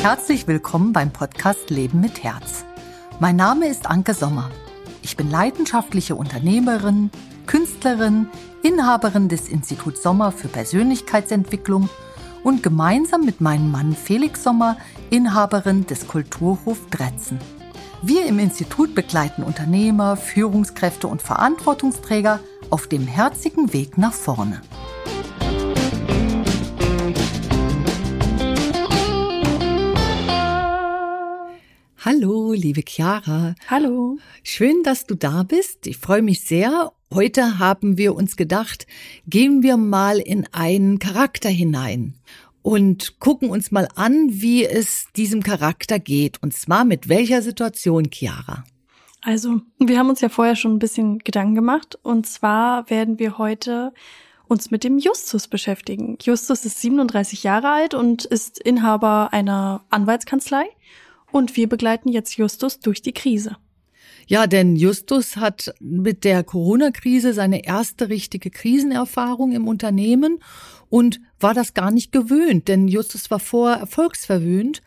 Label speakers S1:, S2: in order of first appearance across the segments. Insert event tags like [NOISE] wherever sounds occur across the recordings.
S1: Herzlich willkommen beim Podcast Leben mit Herz. Mein Name ist Anke Sommer. Ich bin leidenschaftliche Unternehmerin, Künstlerin, Inhaberin des Instituts Sommer für Persönlichkeitsentwicklung und gemeinsam mit meinem Mann Felix Sommer Inhaberin des Kulturhof Dretzen. Wir im Institut begleiten Unternehmer, Führungskräfte und Verantwortungsträger auf dem herzigen Weg nach vorne. Hallo, liebe Chiara.
S2: Hallo.
S1: Schön, dass du da bist. Ich freue mich sehr. Heute haben wir uns gedacht, gehen wir mal in einen Charakter hinein und gucken uns mal an, wie es diesem Charakter geht. Und zwar mit welcher Situation, Chiara?
S2: Also, wir haben uns ja vorher schon ein bisschen Gedanken gemacht. Und zwar werden wir heute uns mit dem Justus beschäftigen. Justus ist 37 Jahre alt und ist Inhaber einer Anwaltskanzlei. Und wir begleiten jetzt Justus durch die Krise.
S1: Ja, denn Justus hat mit der Corona-Krise seine erste richtige Krisenerfahrung im Unternehmen und war das gar nicht gewöhnt, denn Justus war vorher erfolgsverwöhnt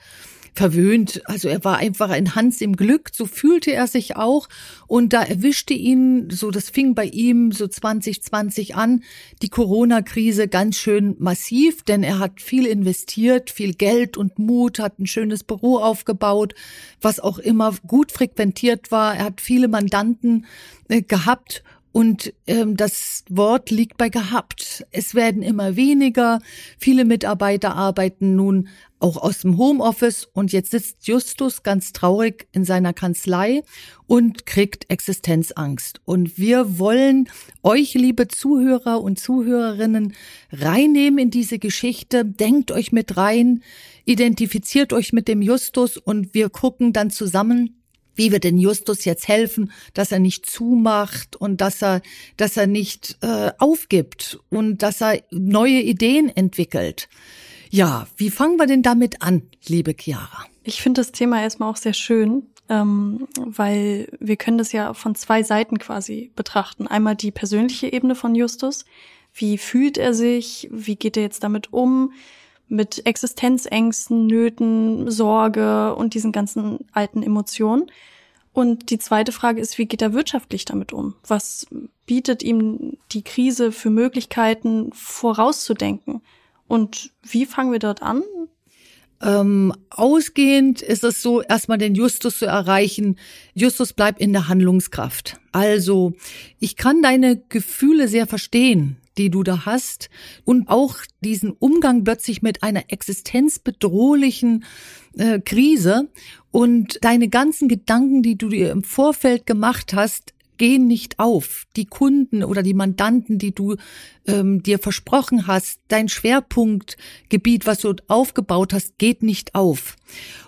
S1: verwöhnt. Also er war einfach ein Hans im Glück, so fühlte er sich auch. Und da erwischte ihn, so das fing bei ihm so 2020 an, die Corona-Krise ganz schön massiv, denn er hat viel investiert, viel Geld und Mut, hat ein schönes Büro aufgebaut, was auch immer gut frequentiert war. Er hat viele Mandanten äh, gehabt und ähm, das Wort liegt bei gehabt. Es werden immer weniger. Viele Mitarbeiter arbeiten nun auch aus dem Homeoffice und jetzt sitzt Justus ganz traurig in seiner Kanzlei und kriegt Existenzangst. Und wir wollen euch, liebe Zuhörer und Zuhörerinnen, reinnehmen in diese Geschichte. Denkt euch mit rein, identifiziert euch mit dem Justus und wir gucken dann zusammen, wie wir den Justus jetzt helfen, dass er nicht zumacht und dass er, dass er nicht äh, aufgibt und dass er neue Ideen entwickelt. Ja, wie fangen wir denn damit an, liebe Chiara?
S2: Ich finde das Thema erstmal auch sehr schön, ähm, weil wir können das ja von zwei Seiten quasi betrachten. Einmal die persönliche Ebene von Justus. Wie fühlt er sich? Wie geht er jetzt damit um? Mit Existenzängsten, Nöten, Sorge und diesen ganzen alten Emotionen. Und die zweite Frage ist, wie geht er wirtschaftlich damit um? Was bietet ihm die Krise für Möglichkeiten vorauszudenken? Und wie fangen wir dort an?
S1: Ähm, ausgehend ist es so, erstmal den Justus zu erreichen. Justus bleibt in der Handlungskraft. Also, ich kann deine Gefühle sehr verstehen, die du da hast und auch diesen Umgang plötzlich mit einer existenzbedrohlichen äh, Krise und deine ganzen Gedanken, die du dir im Vorfeld gemacht hast, gehen nicht auf. Die Kunden oder die Mandanten, die du ähm, dir versprochen hast, dein Schwerpunktgebiet, was du aufgebaut hast, geht nicht auf.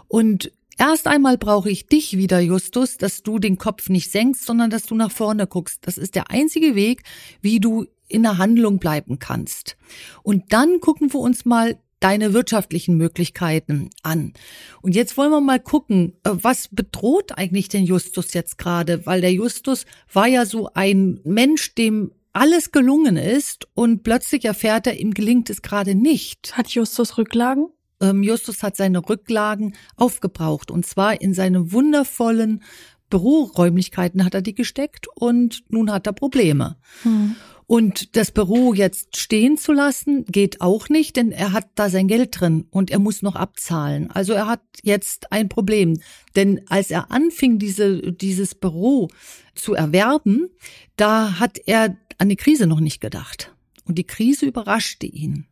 S1: Und Erst einmal brauche ich dich wieder, Justus, dass du den Kopf nicht senkst, sondern dass du nach vorne guckst. Das ist der einzige Weg, wie du in der Handlung bleiben kannst. Und dann gucken wir uns mal deine wirtschaftlichen Möglichkeiten an. Und jetzt wollen wir mal gucken, äh, was bedroht eigentlich den Justus jetzt gerade? Weil der Justus war ja so ein Mensch, dem alles gelungen ist und plötzlich erfährt er, ihm gelingt es gerade nicht.
S2: Hat Justus Rücklagen?
S1: Ähm, Justus hat seine Rücklagen aufgebraucht und zwar in seine wundervollen Büroräumlichkeiten hat er die gesteckt und nun hat er Probleme. Hm. Und das Büro jetzt stehen zu lassen, geht auch nicht, denn er hat da sein Geld drin und er muss noch abzahlen. Also er hat jetzt ein Problem. Denn als er anfing, diese, dieses Büro zu erwerben, da hat er an die Krise noch nicht gedacht. Und die Krise überraschte ihn.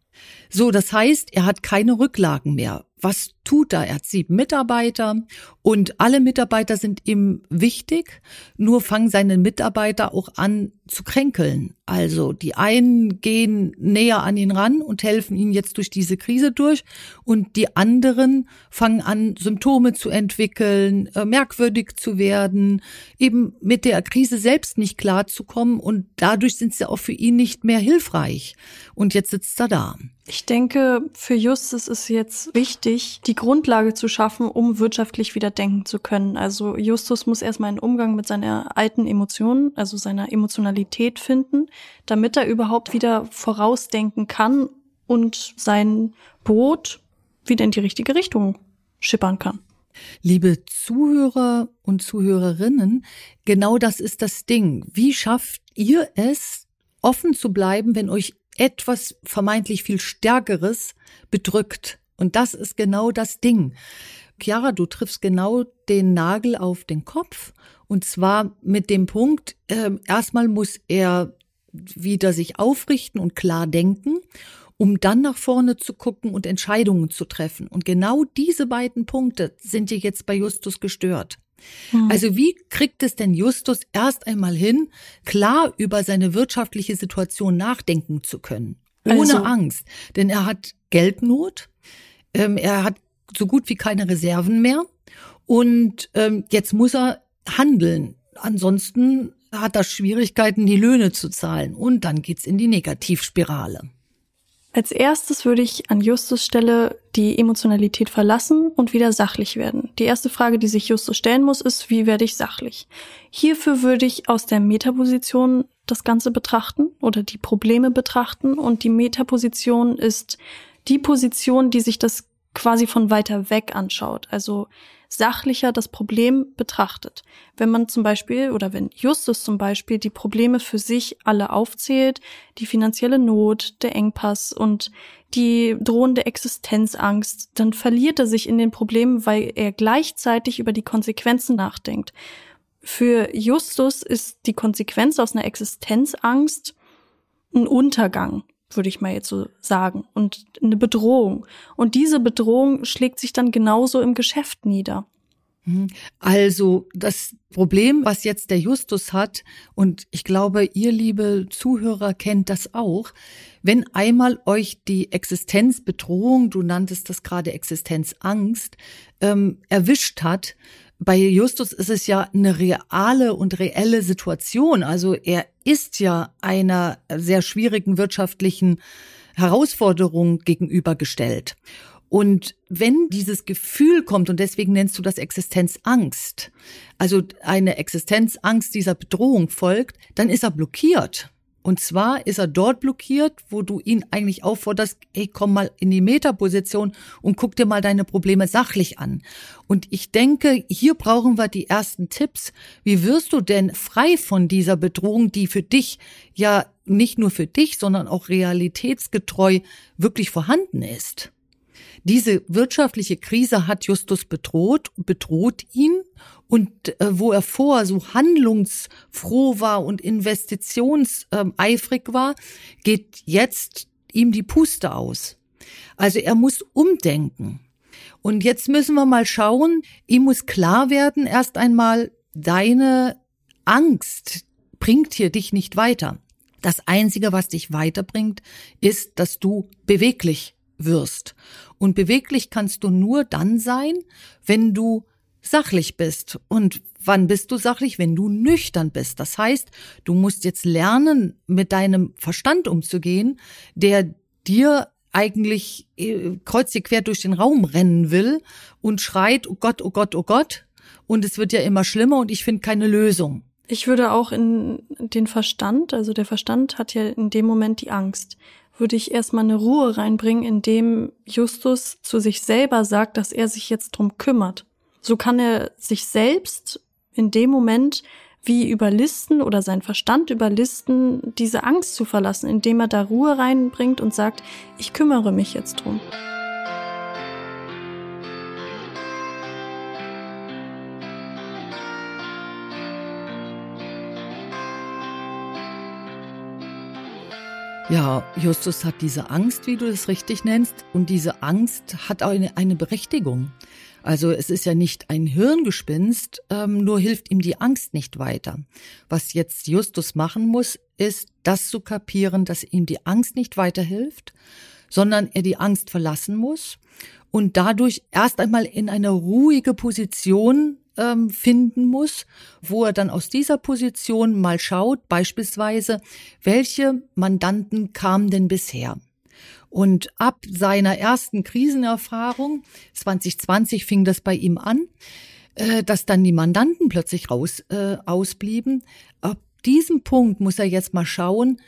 S1: So, das heißt, er hat keine Rücklagen mehr was tut er? Er hat sieben Mitarbeiter und alle Mitarbeiter sind ihm wichtig, nur fangen seine Mitarbeiter auch an zu kränkeln. Also die einen gehen näher an ihn ran und helfen ihm jetzt durch diese Krise durch und die anderen fangen an, Symptome zu entwickeln, äh, merkwürdig zu werden, eben mit der Krise selbst nicht klarzukommen und dadurch sind sie auch für ihn nicht mehr hilfreich. Und jetzt sitzt er da.
S2: Ich denke, für Justus ist jetzt wichtig, die Grundlage zu schaffen, um wirtschaftlich wieder denken zu können. Also Justus muss erstmal einen Umgang mit seiner alten Emotionen, also seiner Emotionalität finden, damit er überhaupt wieder vorausdenken kann und sein Boot wieder in die richtige Richtung schippern kann.
S1: Liebe Zuhörer und Zuhörerinnen, genau das ist das Ding. Wie schafft ihr es, offen zu bleiben, wenn euch etwas vermeintlich viel Stärkeres bedrückt? Und das ist genau das Ding. Chiara, du triffst genau den Nagel auf den Kopf. Und zwar mit dem Punkt, äh, erstmal muss er wieder sich aufrichten und klar denken um dann nach vorne zu gucken und Entscheidungen zu treffen. Und genau diese beiden Punkte sind ja jetzt bei Justus gestört. Hm. Also wie kriegt es denn Justus erst einmal hin, klar über seine wirtschaftliche Situation nachdenken zu können? Ohne also. Angst. Denn er hat Geldnot, ähm, er hat so gut wie keine Reserven mehr und ähm, jetzt muss er handeln. Ansonsten hat er Schwierigkeiten, die Löhne zu zahlen und dann geht's in die Negativspirale.
S2: Als erstes würde ich an Justus Stelle die Emotionalität verlassen und wieder sachlich werden. Die erste Frage, die sich Justus stellen muss, ist, wie werde ich sachlich? Hierfür würde ich aus der Metaposition das Ganze betrachten oder die Probleme betrachten und die Metaposition ist die Position, die sich das quasi von weiter weg anschaut. Also sachlicher das Problem betrachtet. Wenn man zum Beispiel oder wenn Justus zum Beispiel die Probleme für sich alle aufzählt, die finanzielle Not, der Engpass und die drohende Existenzangst, dann verliert er sich in den Problemen, weil er gleichzeitig über die Konsequenzen nachdenkt. Für Justus ist die Konsequenz aus einer Existenzangst ein Untergang würde ich mal jetzt so sagen, und eine Bedrohung. Und diese Bedrohung schlägt sich dann genauso im Geschäft nieder.
S1: Mhm. Also das Problem, was jetzt der Justus hat, und ich glaube, ihr liebe Zuhörer kennt das auch, wenn einmal euch die Existenzbedrohung, du nanntest das gerade Existenzangst, ähm, erwischt hat, bei Justus ist es ja eine reale und reelle Situation. Also er ist ja einer sehr schwierigen wirtschaftlichen Herausforderung gegenübergestellt. Und wenn dieses Gefühl kommt, und deswegen nennst du das Existenzangst, also eine Existenzangst dieser Bedrohung folgt, dann ist er blockiert. Und zwar ist er dort blockiert, wo du ihn eigentlich aufforderst, ey, komm mal in die Metaposition und guck dir mal deine Probleme sachlich an. Und ich denke, hier brauchen wir die ersten Tipps. Wie wirst du denn frei von dieser Bedrohung, die für dich ja nicht nur für dich, sondern auch realitätsgetreu wirklich vorhanden ist? Diese wirtschaftliche Krise hat Justus bedroht, bedroht ihn und äh, wo er vorher so handlungsfroh war und investitionseifrig war, geht jetzt ihm die Puste aus. Also er muss umdenken. Und jetzt müssen wir mal schauen, ihm muss klar werden, erst einmal, deine Angst bringt hier dich nicht weiter. Das Einzige, was dich weiterbringt, ist, dass du beweglich wirst. Und beweglich kannst du nur dann sein, wenn du sachlich bist. Und wann bist du sachlich? Wenn du nüchtern bist. Das heißt, du musst jetzt lernen, mit deinem Verstand umzugehen, der dir eigentlich äh, kreuzig quer durch den Raum rennen will und schreit, oh Gott, oh Gott, oh Gott. Und es wird ja immer schlimmer und ich finde keine Lösung.
S2: Ich würde auch in den Verstand, also der Verstand hat ja in dem Moment die Angst würde ich erstmal eine Ruhe reinbringen, indem Justus zu sich selber sagt, dass er sich jetzt drum kümmert. So kann er sich selbst in dem Moment wie überlisten oder sein Verstand überlisten, diese Angst zu verlassen, indem er da Ruhe reinbringt und sagt, ich kümmere mich jetzt drum.
S1: Ja, Justus hat diese Angst, wie du es richtig nennst, und diese Angst hat auch eine, eine Berechtigung. Also es ist ja nicht ein Hirngespinst, ähm, nur hilft ihm die Angst nicht weiter. Was jetzt Justus machen muss, ist das zu kapieren, dass ihm die Angst nicht weiterhilft, sondern er die Angst verlassen muss und dadurch erst einmal in eine ruhige Position ähm, finden muss, wo er dann aus dieser Position mal schaut, beispielsweise, welche Mandanten kamen denn bisher? Und ab seiner ersten Krisenerfahrung, 2020 fing das bei ihm an, äh, dass dann die Mandanten plötzlich raus äh, ausblieben. Ab diesem Punkt muss er jetzt mal schauen,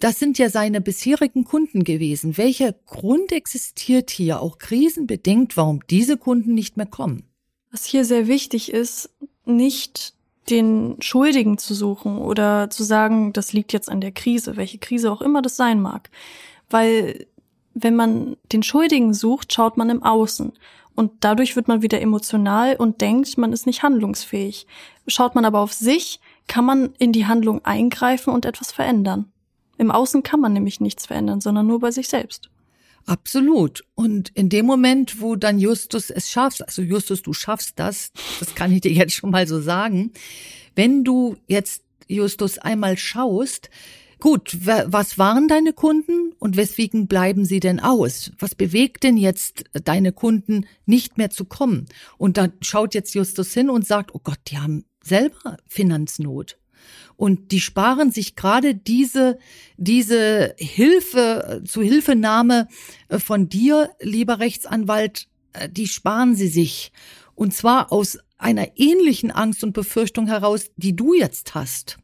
S1: das sind ja seine bisherigen Kunden gewesen. Welcher Grund existiert hier, auch krisenbedingt, warum diese Kunden nicht mehr kommen?
S2: Was hier sehr wichtig ist, nicht den Schuldigen zu suchen oder zu sagen, das liegt jetzt an der Krise, welche Krise auch immer das sein mag. Weil wenn man den Schuldigen sucht, schaut man im Außen. Und dadurch wird man wieder emotional und denkt, man ist nicht handlungsfähig. Schaut man aber auf sich, kann man in die Handlung eingreifen und etwas verändern. Im Außen kann man nämlich nichts verändern, sondern nur bei sich selbst.
S1: Absolut. Und in dem Moment, wo dann Justus es schafft, also Justus, du schaffst das, das kann ich dir jetzt schon mal so sagen, wenn du jetzt Justus einmal schaust, gut, was waren deine Kunden und weswegen bleiben sie denn aus? Was bewegt denn jetzt deine Kunden nicht mehr zu kommen? Und dann schaut jetzt Justus hin und sagt, oh Gott, die haben selber Finanznot. Und die sparen sich gerade diese, diese Hilfe, zu Hilfenahme äh, von dir, lieber Rechtsanwalt, äh, die sparen sie sich. Und zwar aus einer ähnlichen Angst und Befürchtung heraus, die du jetzt hast.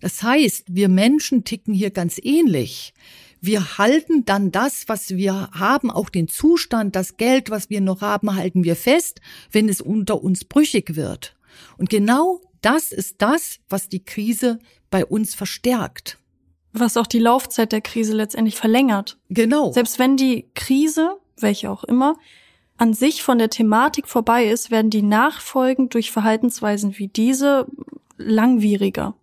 S1: Das heißt, wir Menschen ticken hier ganz ähnlich. Wir halten dann das, was wir haben, auch den Zustand, das Geld, was wir noch haben, halten wir fest, wenn es unter uns brüchig wird. Und genau das ist das, was die Krise bei uns verstärkt.
S2: Was auch die Laufzeit der Krise letztendlich verlängert.
S1: Genau.
S2: Selbst wenn die Krise, welche auch immer, an sich von der Thematik vorbei ist, werden die Nachfolgen durch Verhaltensweisen wie diese langwieriger.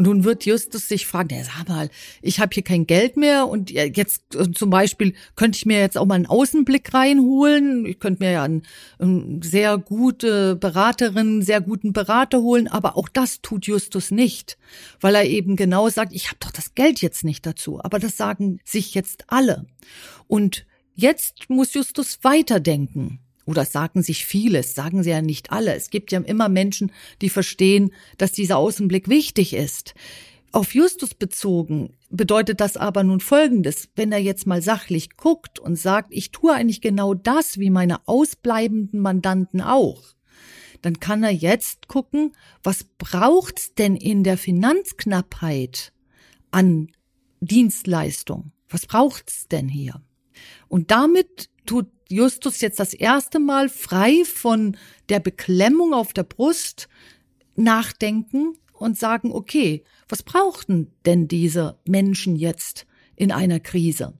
S1: Und nun wird Justus sich fragen, ja, sag mal, ich habe hier kein Geld mehr und jetzt äh, zum Beispiel könnte ich mir jetzt auch mal einen Außenblick reinholen. Ich könnte mir ja einen, einen sehr gute Beraterin, sehr guten Berater holen, aber auch das tut Justus nicht, weil er eben genau sagt, ich habe doch das Geld jetzt nicht dazu. Aber das sagen sich jetzt alle. Und jetzt muss Justus weiterdenken. Oder sagen sich vieles, sagen sie ja nicht alle. Es gibt ja immer Menschen, die verstehen, dass dieser Außenblick wichtig ist. Auf Justus bezogen bedeutet das aber nun Folgendes. Wenn er jetzt mal sachlich guckt und sagt, ich tue eigentlich genau das wie meine ausbleibenden Mandanten auch, dann kann er jetzt gucken, was braucht's denn in der Finanzknappheit an Dienstleistung? Was braucht's denn hier? Und damit tut Justus jetzt das erste Mal frei von der Beklemmung auf der Brust nachdenken und sagen, okay, was brauchten denn diese Menschen jetzt in einer Krise?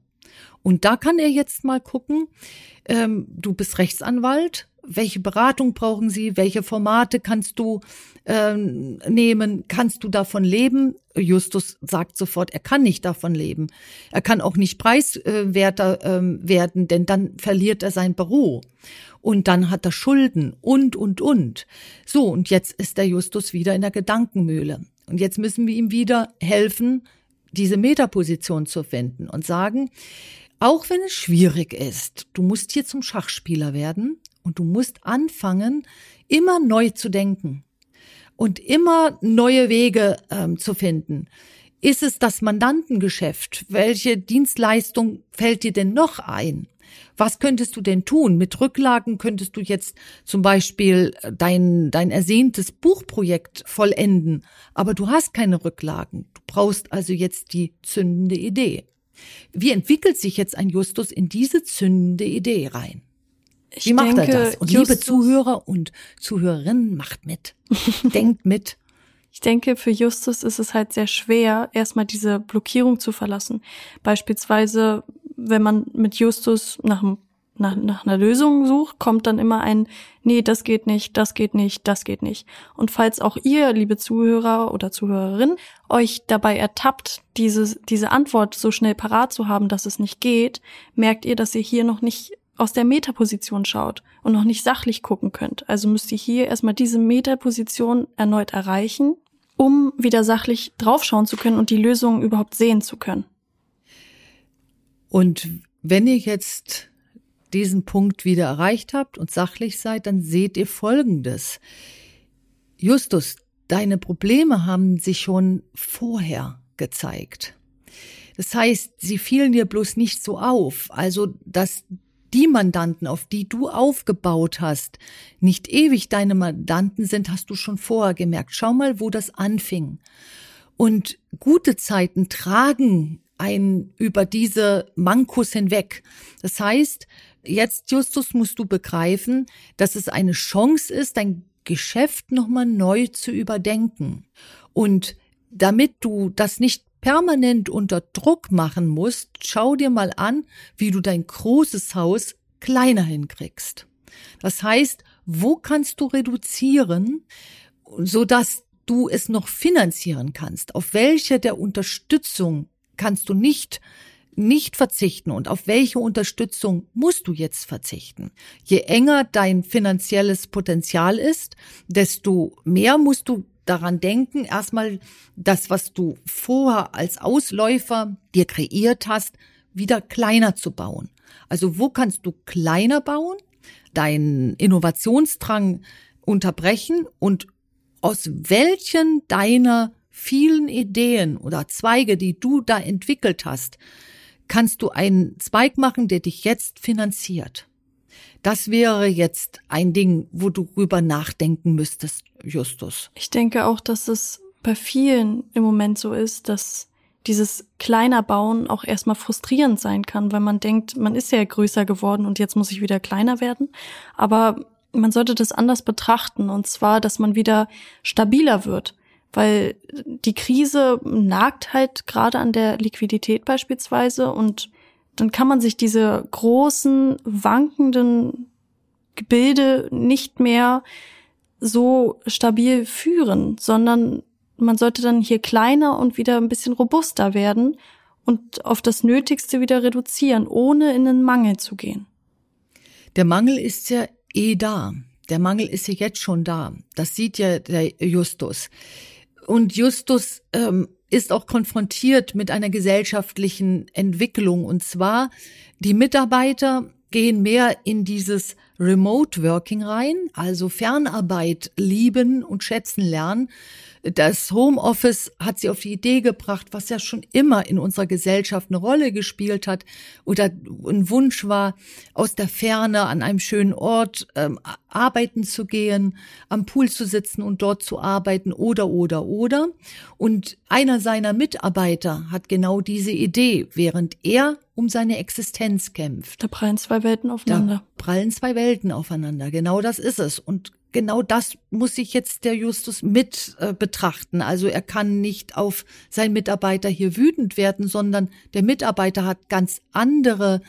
S1: Und da kann er jetzt mal gucken, ähm, du bist Rechtsanwalt, welche Beratung brauchen sie, welche Formate kannst du ähm, nehmen, kannst du davon leben? Justus sagt sofort, er kann nicht davon leben. Er kann auch nicht preiswerter ähm, werden, denn dann verliert er sein Büro. Und dann hat er Schulden und, und, und. So, und jetzt ist der Justus wieder in der Gedankenmühle. Und jetzt müssen wir ihm wieder helfen, diese Metaposition zu finden und sagen, auch wenn es schwierig ist, du musst hier zum Schachspieler werden, und du musst anfangen, immer neu zu denken und immer neue Wege ähm, zu finden. Ist es das Mandantengeschäft? Welche Dienstleistung fällt dir denn noch ein? Was könntest du denn tun? Mit Rücklagen könntest du jetzt zum Beispiel äh, dein, dein ersehntes Buchprojekt vollenden, aber du hast keine Rücklagen. Du brauchst also jetzt die zündende Idee. Wie entwickelt sich jetzt ein Justus in diese zündende Idee rein?
S2: Ich Wie macht denke, er das?
S1: Und liebe Zuhörer und Zuhörerinnen, macht mit. [LAUGHS] Denkt mit.
S2: Ich denke, für Justus ist es halt sehr schwer, erstmal diese Blockierung zu verlassen. Beispielsweise, wenn man mit Justus nach, nach, nach einer Lösung sucht, kommt dann immer ein, nee, das geht nicht, das geht nicht, das geht nicht. Und falls auch ihr, liebe Zuhörer oder Zuhörerin, euch dabei ertappt, diese, diese Antwort so schnell parat zu haben, dass es nicht geht, merkt ihr, dass ihr hier noch nicht aus der Metaposition schaut und noch nicht sachlich gucken könnt. Also müsst ihr hier erstmal diese Metaposition erneut erreichen, um wieder sachlich draufschauen zu können und die Lösung überhaupt sehen zu können.
S1: Und wenn ihr jetzt diesen Punkt wieder erreicht habt und sachlich seid, dann seht ihr Folgendes. Justus, deine Probleme haben sich schon vorher gezeigt. Das heißt, sie fielen dir bloß nicht so auf. Also, dass die Mandanten, auf die du aufgebaut hast, nicht ewig deine Mandanten sind, hast du schon vorher gemerkt. Schau mal, wo das anfing. Und gute Zeiten tragen ein über diese Mankos hinweg. Das heißt, jetzt, Justus, musst du begreifen, dass es eine Chance ist, dein Geschäft nochmal neu zu überdenken. Und damit du das nicht permanent unter Druck machen musst, schau dir mal an, wie du dein großes Haus kleiner hinkriegst. Das heißt, wo kannst du reduzieren, so dass du es noch finanzieren kannst? Auf welche der Unterstützung kannst du nicht nicht verzichten und auf welche Unterstützung musst du jetzt verzichten? Je enger dein finanzielles Potenzial ist, desto mehr musst du daran denken, erstmal das, was du vorher als Ausläufer dir kreiert hast, wieder kleiner zu bauen. Also wo kannst du kleiner bauen, deinen Innovationsdrang unterbrechen und aus welchen deiner vielen Ideen oder Zweige, die du da entwickelt hast, kannst du einen Zweig machen, der dich jetzt finanziert. Das wäre jetzt ein Ding, wo du rüber nachdenken müsstest, Justus.
S2: Ich denke auch, dass es bei vielen im Moment so ist, dass dieses kleiner Bauen auch erstmal frustrierend sein kann, weil man denkt, man ist ja größer geworden und jetzt muss ich wieder kleiner werden. Aber man sollte das anders betrachten und zwar, dass man wieder stabiler wird, weil die Krise nagt halt gerade an der Liquidität beispielsweise und dann kann man sich diese großen, wankenden Gebilde nicht mehr so stabil führen, sondern man sollte dann hier kleiner und wieder ein bisschen robuster werden und auf das Nötigste wieder reduzieren, ohne in den Mangel zu gehen.
S1: Der Mangel ist ja eh da. Der Mangel ist ja jetzt schon da. Das sieht ja der Justus. Und Justus ähm, ist auch konfrontiert mit einer gesellschaftlichen Entwicklung. Und zwar, die Mitarbeiter gehen mehr in dieses Remote Working rein, also Fernarbeit lieben und schätzen lernen. Das Homeoffice hat sie auf die Idee gebracht, was ja schon immer in unserer Gesellschaft eine Rolle gespielt hat oder ein Wunsch war, aus der Ferne an einem schönen Ort ähm, arbeiten zu gehen, am Pool zu sitzen und dort zu arbeiten oder oder oder. Und einer seiner Mitarbeiter hat genau diese Idee, während er um seine Existenz kämpft.
S2: Da prallen zwei Welten aufeinander.
S1: Da prallen zwei Welten aufeinander. Genau das ist es. Und genau das muss sich jetzt der Justus mit äh, betrachten. Also er kann nicht auf seinen Mitarbeiter hier wütend werden, sondern der Mitarbeiter hat ganz andere,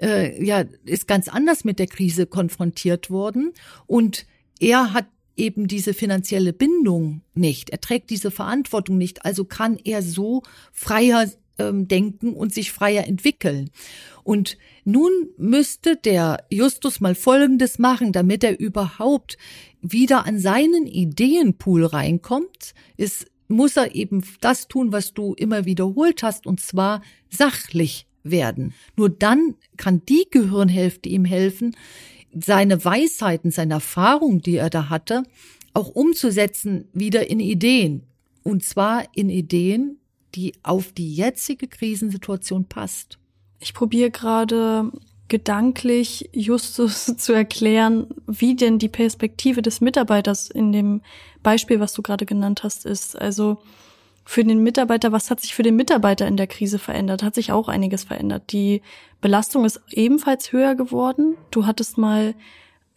S1: äh, ja, ist ganz anders mit der Krise konfrontiert worden und er hat eben diese finanzielle Bindung nicht. Er trägt diese Verantwortung nicht. Also kann er so freier ähm, denken und sich freier entwickeln. Und nun müsste der Justus mal Folgendes machen, damit er überhaupt wieder an seinen Ideenpool reinkommt, ist, muss er eben das tun, was du immer wiederholt hast, und zwar sachlich werden. Nur dann kann die Gehirnhälfte ihm helfen, seine Weisheiten, seine Erfahrung, die er da hatte, auch umzusetzen wieder in Ideen. Und zwar in Ideen, die auf die jetzige Krisensituation passt.
S2: Ich probiere gerade gedanklich Justus [LAUGHS] zu erklären, wie denn die Perspektive des Mitarbeiters in dem Beispiel, was du gerade genannt hast, ist. Also für den Mitarbeiter, was hat sich für den Mitarbeiter in der Krise verändert? Hat sich auch einiges verändert. Die Belastung ist ebenfalls höher geworden. Du hattest mal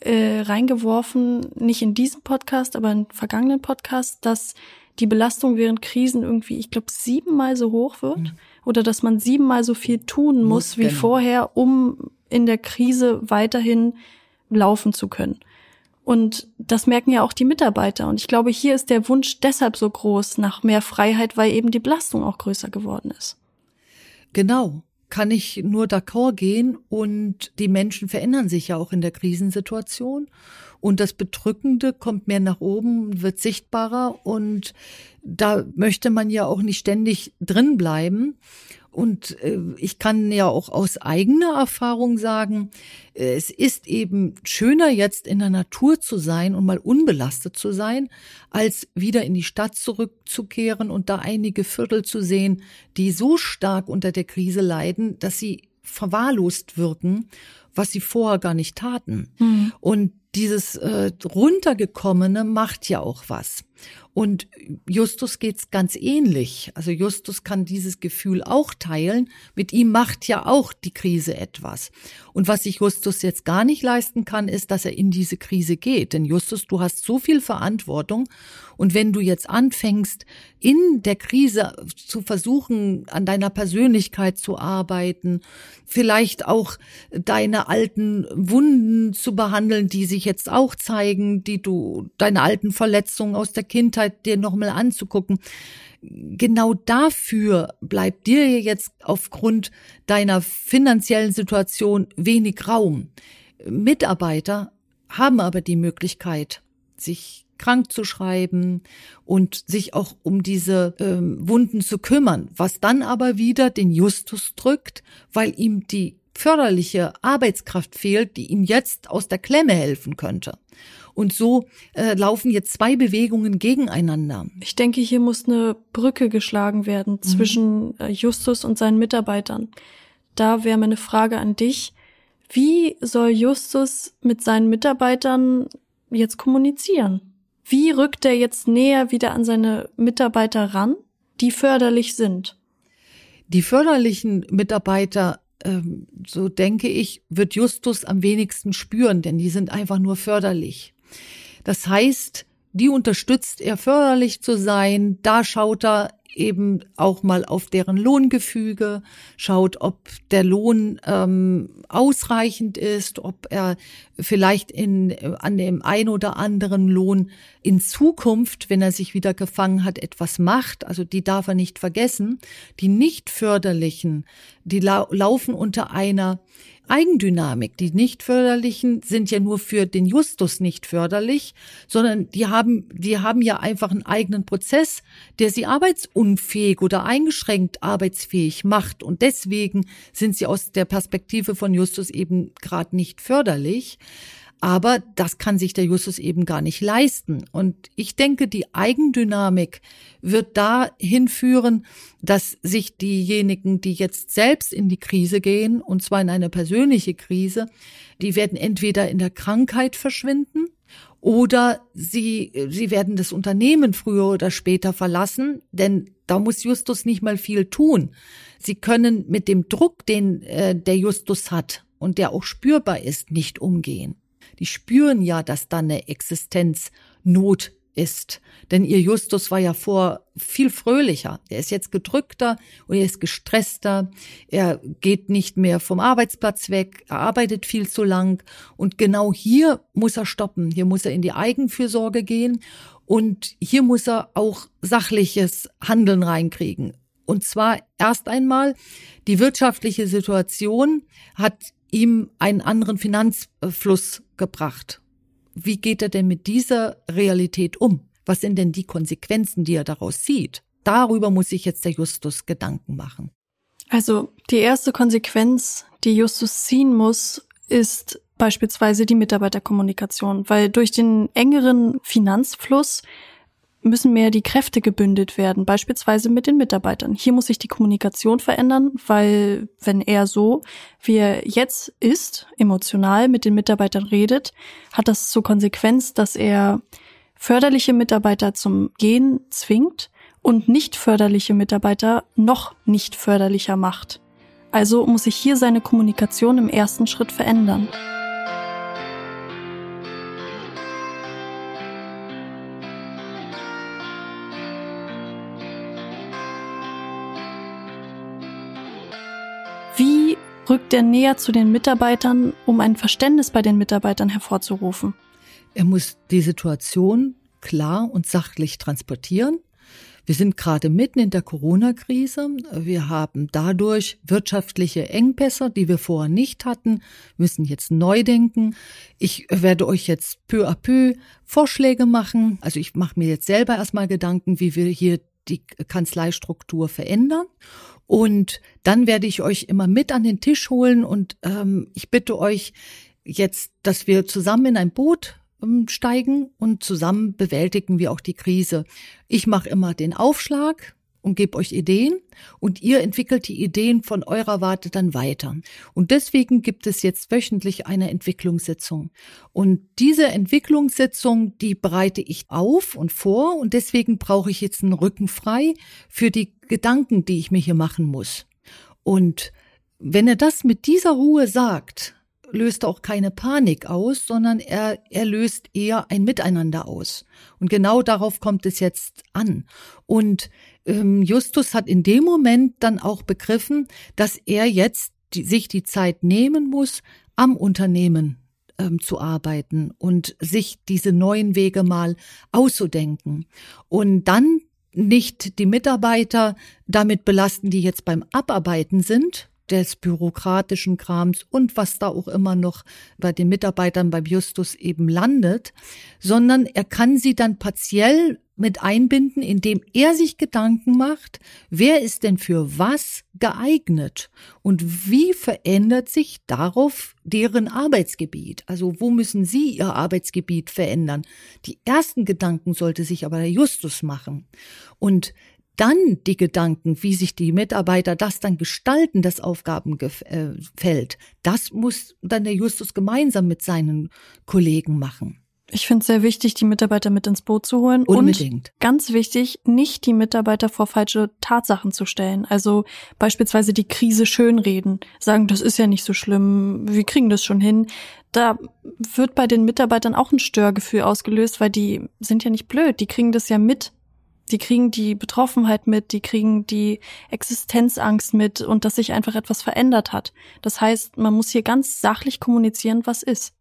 S2: äh, reingeworfen, nicht in diesem Podcast, aber in vergangenen Podcast, dass die Belastung während Krisen irgendwie, ich glaube, siebenmal so hoch wird. Mhm. Oder dass man siebenmal so viel tun muss, muss wie genau. vorher, um in der Krise weiterhin laufen zu können. Und das merken ja auch die Mitarbeiter. Und ich glaube, hier ist der Wunsch deshalb so groß nach mehr Freiheit, weil eben die Belastung auch größer geworden ist.
S1: Genau. Kann ich nur d'accord gehen. Und die Menschen verändern sich ja auch in der Krisensituation. Und das Bedrückende kommt mehr nach oben, wird sichtbarer. Und da möchte man ja auch nicht ständig drin bleiben. Und äh, ich kann ja auch aus eigener Erfahrung sagen, äh, es ist eben schöner jetzt in der Natur zu sein und mal unbelastet zu sein, als wieder in die Stadt zurückzukehren und da einige Viertel zu sehen, die so stark unter der Krise leiden, dass sie verwahrlost wirken, was sie vorher gar nicht taten. Mhm. Und dieses äh, runtergekommene macht ja auch was. Und Justus geht's ganz ähnlich. Also Justus kann dieses Gefühl auch teilen. Mit ihm macht ja auch die Krise etwas. Und was sich Justus jetzt gar nicht leisten kann, ist, dass er in diese Krise geht. Denn Justus, du hast so viel Verantwortung. Und wenn du jetzt anfängst, in der Krise zu versuchen, an deiner Persönlichkeit zu arbeiten, vielleicht auch deine alten Wunden zu behandeln, die sich jetzt auch zeigen, die du, deine alten Verletzungen aus der Kindheit dir nochmal anzugucken. Genau dafür bleibt dir jetzt aufgrund deiner finanziellen Situation wenig Raum. Mitarbeiter haben aber die Möglichkeit, sich krank zu schreiben und sich auch um diese ähm, Wunden zu kümmern, was dann aber wieder den Justus drückt, weil ihm die förderliche Arbeitskraft fehlt, die ihm jetzt aus der Klemme helfen könnte. Und so äh, laufen jetzt zwei Bewegungen gegeneinander.
S2: Ich denke, hier muss eine Brücke geschlagen werden mhm. zwischen äh, Justus und seinen Mitarbeitern. Da wäre meine Frage an dich. Wie soll Justus mit seinen Mitarbeitern jetzt kommunizieren? Wie rückt er jetzt näher wieder an seine Mitarbeiter ran, die förderlich sind?
S1: Die förderlichen Mitarbeiter ähm, so denke ich, wird Justus am wenigsten spüren, denn die sind einfach nur förderlich. Das heißt, die unterstützt er förderlich zu sein, da schaut er eben auch mal auf deren Lohngefüge, schaut, ob der Lohn ähm, ausreichend ist, ob er vielleicht in, an dem ein oder anderen Lohn in Zukunft, wenn er sich wieder gefangen hat, etwas macht. Also die darf er nicht vergessen. Die nicht förderlichen, die lau laufen unter einer Eigendynamik. Die nicht förderlichen sind ja nur für den Justus nicht förderlich, sondern die haben, die haben ja einfach einen eigenen Prozess, der sie arbeitsunfähig oder eingeschränkt arbeitsfähig macht. Und deswegen sind sie aus der Perspektive von Justus eben gerade nicht förderlich. Aber das kann sich der Justus eben gar nicht leisten. Und ich denke, die Eigendynamik wird dahin führen, dass sich diejenigen, die jetzt selbst in die Krise gehen, und zwar in eine persönliche Krise, die werden entweder in der Krankheit verschwinden oder sie, sie werden das Unternehmen früher oder später verlassen, denn da muss Justus nicht mal viel tun. Sie können mit dem Druck, den äh, der Justus hat und der auch spürbar ist, nicht umgehen die spüren ja, dass da eine Existenznot ist. Denn ihr Justus war ja vor viel fröhlicher. Er ist jetzt gedrückter und er ist gestresster. Er geht nicht mehr vom Arbeitsplatz weg. Er arbeitet viel zu lang. Und genau hier muss er stoppen. Hier muss er in die Eigenfürsorge gehen. Und hier muss er auch sachliches Handeln reinkriegen. Und zwar erst einmal die wirtschaftliche Situation hat ihm einen anderen Finanzfluss gebracht. Wie geht er denn mit dieser Realität um? Was sind denn die Konsequenzen, die er daraus sieht? Darüber muss sich jetzt der Justus Gedanken machen.
S2: Also die erste Konsequenz, die Justus ziehen muss, ist beispielsweise die Mitarbeiterkommunikation, weil durch den engeren Finanzfluss müssen mehr die Kräfte gebündelt werden, beispielsweise mit den Mitarbeitern. Hier muss sich die Kommunikation verändern, weil wenn er so, wie er jetzt ist, emotional mit den Mitarbeitern redet, hat das zur Konsequenz, dass er förderliche Mitarbeiter zum Gehen zwingt und nicht förderliche Mitarbeiter noch nicht förderlicher macht. Also muss sich hier seine Kommunikation im ersten Schritt verändern. Rückt er näher zu den Mitarbeitern, um ein Verständnis bei den Mitarbeitern hervorzurufen.
S1: Er muss die Situation klar und sachlich transportieren. Wir sind gerade mitten in der Corona-Krise. Wir haben dadurch wirtschaftliche Engpässe, die wir vorher nicht hatten, müssen jetzt neu denken. Ich werde euch jetzt peu à peu Vorschläge machen. Also ich mache mir jetzt selber erstmal Gedanken, wie wir hier die Kanzleistruktur verändern. Und dann werde ich euch immer mit an den Tisch holen und ähm, ich bitte euch jetzt, dass wir zusammen in ein Boot ähm, steigen und zusammen bewältigen wir auch die Krise. Ich mache immer den Aufschlag und gebe euch Ideen und ihr entwickelt die Ideen von eurer Warte dann weiter. Und deswegen gibt es jetzt wöchentlich eine Entwicklungssitzung. Und diese Entwicklungssitzung, die bereite ich auf und vor und deswegen brauche ich jetzt einen Rücken frei für die Gedanken, die ich mir hier machen muss. Und wenn er das mit dieser Ruhe sagt, löst auch keine Panik aus, sondern er, er löst eher ein Miteinander aus. Und genau darauf kommt es jetzt an. Und ähm, Justus hat in dem Moment dann auch begriffen, dass er jetzt die, sich die Zeit nehmen muss, am Unternehmen ähm, zu arbeiten und sich diese neuen Wege mal auszudenken. Und dann nicht die Mitarbeiter damit belasten, die jetzt beim Abarbeiten sind, des bürokratischen Krams und was da auch immer noch bei den Mitarbeitern beim Justus eben landet, sondern er kann sie dann partiell mit einbinden, indem er sich Gedanken macht, wer ist denn für was geeignet und wie verändert sich darauf deren Arbeitsgebiet? Also wo müssen sie ihr Arbeitsgebiet verändern? Die ersten Gedanken sollte sich aber der Justus machen. Und dann die Gedanken, wie sich die Mitarbeiter das dann gestalten, das Aufgabenfeld, das muss dann der Justus gemeinsam mit seinen Kollegen machen.
S2: Ich finde es sehr wichtig, die Mitarbeiter mit ins Boot zu holen.
S1: Unbedingt.
S2: Und ganz wichtig, nicht die Mitarbeiter vor falsche Tatsachen zu stellen. Also beispielsweise die Krise schönreden. Sagen, das ist ja nicht so schlimm, wir kriegen das schon hin. Da wird bei den Mitarbeitern auch ein Störgefühl ausgelöst, weil die sind ja nicht blöd, die kriegen das ja mit. Die kriegen die Betroffenheit mit, die kriegen die Existenzangst mit und dass sich einfach etwas verändert hat. Das heißt, man muss hier ganz sachlich kommunizieren, was ist.